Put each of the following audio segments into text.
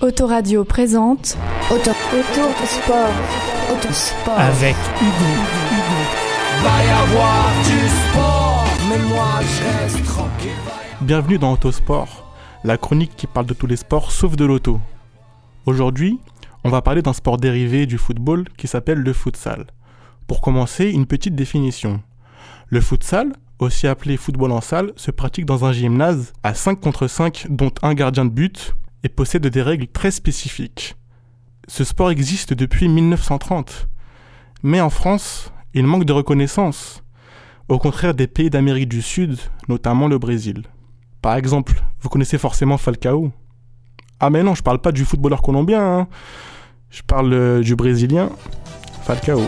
Autoradio présente Auto, auto, sport, autosport. avec Hugo. Va y avoir du sport, mais moi je reste tranquille. Bienvenue dans Autosport, la chronique qui parle de tous les sports sauf de l'auto. Aujourd'hui, on va parler d'un sport dérivé du football qui s'appelle le futsal. Pour commencer, une petite définition. Le futsal, aussi appelé football en salle, se pratique dans un gymnase à 5 contre 5 dont un gardien de but et possède des règles très spécifiques. Ce sport existe depuis 1930, mais en France, il manque de reconnaissance, au contraire des pays d'Amérique du Sud, notamment le Brésil. Par exemple, vous connaissez forcément Falcao Ah mais non, je parle pas du footballeur colombien, hein. je parle euh, du Brésilien Falcao.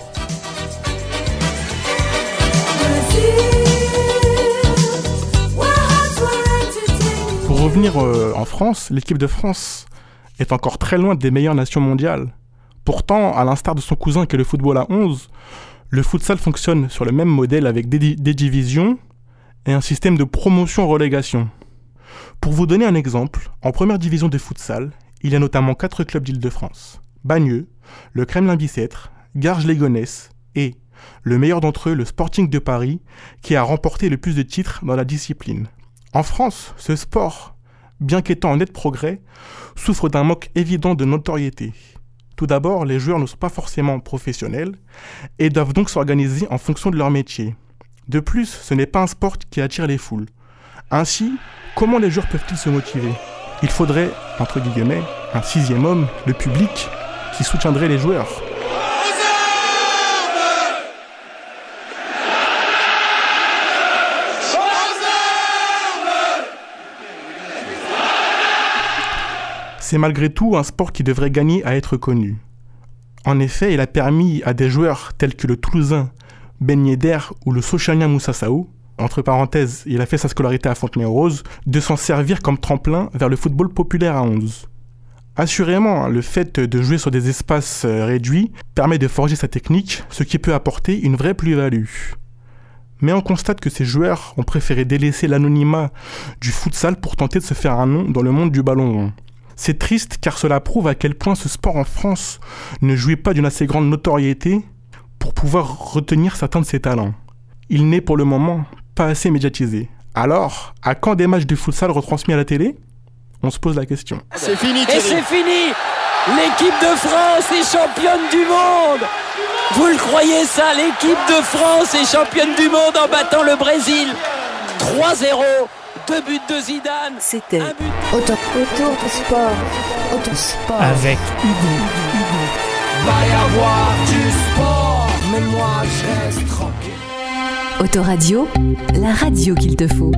Revenir euh, en France, l'équipe de France est encore très loin des meilleures nations mondiales. Pourtant, à l'instar de son cousin qui est le football à 11, le futsal fonctionne sur le même modèle avec des, des divisions et un système de promotion-relégation. Pour vous donner un exemple, en première division de futsal, il y a notamment quatre clubs d'Île-de-France. Bagneux, le Kremlin-Bicêtre, Garges-Légonesse et, le meilleur d'entre eux, le Sporting de Paris, qui a remporté le plus de titres dans la discipline. En France, ce sport, bien qu'étant en net progrès, souffre d'un manque évident de notoriété. Tout d'abord, les joueurs ne sont pas forcément professionnels et doivent donc s'organiser en fonction de leur métier. De plus, ce n'est pas un sport qui attire les foules. Ainsi, comment les joueurs peuvent-ils se motiver? Il faudrait, entre guillemets, un sixième homme, le public, qui soutiendrait les joueurs. C'est malgré tout un sport qui devrait gagner à être connu. En effet, il a permis à des joueurs tels que le Toulousain Ben Yedder ou le Sochanien Moussa Saou, entre parenthèses, il a fait sa scolarité à Fontenay-aux-Roses, de s'en servir comme tremplin vers le football populaire à 11. Assurément, le fait de jouer sur des espaces euh, réduits permet de forger sa technique, ce qui peut apporter une vraie plus-value. Mais on constate que ces joueurs ont préféré délaisser l'anonymat du futsal pour tenter de se faire un nom dans le monde du ballon rond. C'est triste car cela prouve à quel point ce sport en France ne jouit pas d'une assez grande notoriété pour pouvoir retenir certains de ses talents. Il n'est pour le moment pas assez médiatisé. Alors, à quand des matchs de futsal retransmis à la télé? On se pose la question. C'est fini, Et c'est fini L'équipe de France est championne du monde Vous le croyez ça? L'équipe de France est championne du monde en battant le Brésil 3-0 Deux buts de Zidane C'était auto, auto, sport, autosport. Avec Hugo. Va y avoir du sport, mais moi je reste tranquille. Autoradio, la radio qu'il te faut.